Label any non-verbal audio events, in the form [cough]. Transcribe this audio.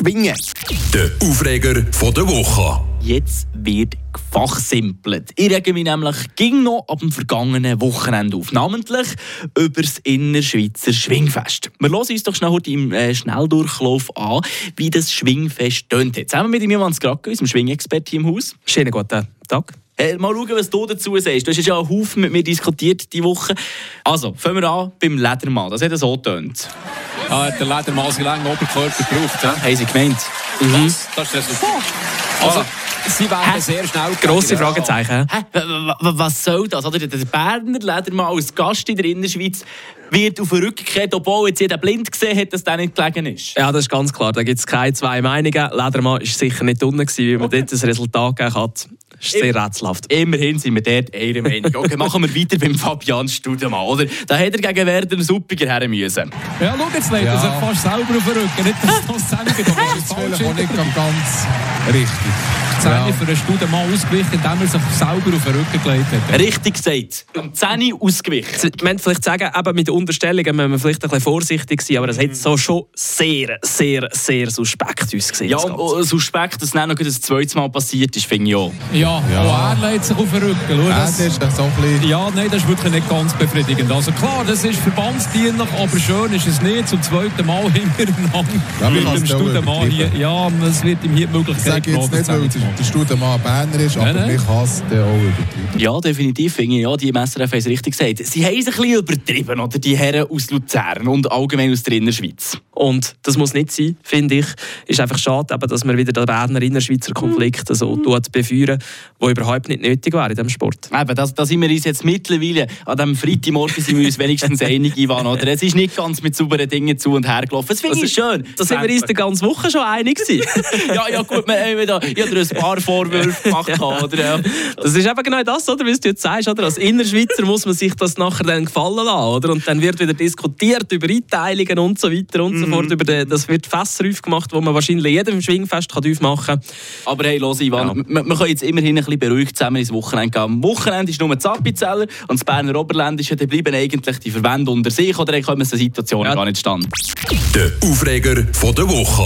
schwingen. Der Aufreger von der Woche. Jetzt wird gefachsimpelt. Ich rege mich nämlich ging noch ab dem vergangenen Wochenende auf, namentlich über das Innerschweizer Schwingfest. Wir hören uns doch schnell heute im äh, Schnelldurchlauf an, wie das Schwingfest tönt. Zusammen mit Hans Gracke, unserem Schwingexperten im Haus. Schönen guten Tag. Hey, mal schauen, was du dazu sagst. Du hast ja einen Haufen mit mir diskutiert diese Woche. Also, fangen wir an beim Ledermann. Das hat so getönt. Ah, der Ledermann seinen langen Oberkörper gebraucht. Ja? Haben sie gemeint? Mhm. Das, das ist das Resultat. Also, sie werden Hä? sehr schnell Grosse. Fragezeichen. Hä? Was soll das? Oder? Der Berner Ledermann als Gast in der Innerschweiz wird auf den Rücken gekehrt, obwohl jetzt jeder blind gesehen hat, dass der nicht gelegen ist. Ja, das ist ganz klar. Da gibt es keine zwei Meinungen. Ledermann war sicher nicht unten, wie man dort das Resultat gegeben hat. Das ist sehr rätselhaft. Immerhin sind wir dort einer Meinung. Okay, machen wir weiter beim Fabian Studemann, oder? Da hätte er gegen Werder einen Suppiger her müssen. Ja, schau, jetzt legt er sich fast selber auf den Rücken. Nicht, dass das geht, aber das ist nicht ganz richtig. Zähne für einen Studenmann ausgewichen, indem er sich selber auf den Rücken gelegt hat. Richtig gesagt. Um 10 Uhr ausgewichen. Man könnte vielleicht sagen, eben mit den Unterstellungen müssen wir vielleicht ein bisschen vorsichtig sein, aber es hat so schon sehr, sehr, sehr suspekt ausgesehen. Ja, das und und suspekt, dass es noch das zweite Mal passiert ist, finde ich auch. Ja, Ja. auch er legt sich auf den Rücken. Schau, Ja, das, das ist so ein ja, nein, das ist wirklich nicht ganz befriedigend. Also klar, das ist verbandsdienlich, aber schön ist es nicht. Zum zweiten Mal [laughs] hintereinander Ja, mit dem Studenmann hier. Ja, es wird ihm hier die Ich Möglichkeit sage zu machen. der Studenmann Berner ist, aber mich hasst der auch übertrieben. Ja, definitiv finde ich, ja, die SRF haben es richtig gesagt. Sie haben es ein bisschen übertrieben, oder? Die Herren aus Luzern und allgemein aus der Innerschweiz. Und das muss nicht sein, finde ich. Ist einfach schade, eben, dass man wieder den Berner Innerschweizer Konflikt so tut befeuern, der überhaupt nicht nötig wäre in diesem Sport. Eben, da, da sind wir uns jetzt mittlerweile, an diesem Freitagmorgen sind wir uns wenigstens einig, Ivan, oder? Es ist nicht ganz mit sauberen Dingen zu und her gelaufen. Das finde ich schön. Da sind wir uns die ganze Woche schon einig gewesen. [laughs] ja, ja, gut, wir haben da, ich habe dir ein paar Vorwürfe gemacht, [laughs] oder? Ja. Das ist eben genau das, oder? Wie du jetzt sagst, oder? Als Innerschweizer muss man sich das nachher dann gefallen lassen, oder? Und dann wird wieder diskutiert über Einteilungen und so weiter und so fort. Über den, das wird Fässer aufgemacht, wo man wahrscheinlich jedem Schwingfest kann aufmachen kann. Aber hey, los, Ivan, Ja. wir, wir können jetzt immerhin ein bisschen beruhigt zusammen ins Wochenende gehen. Am Wochenende ist nur das Appenzeller und das Berner Oberländische, da bleiben eigentlich die Verbände unter sich, oder kommen so Situationen Ja. gar nicht stand. Der Aufreger von der Woche.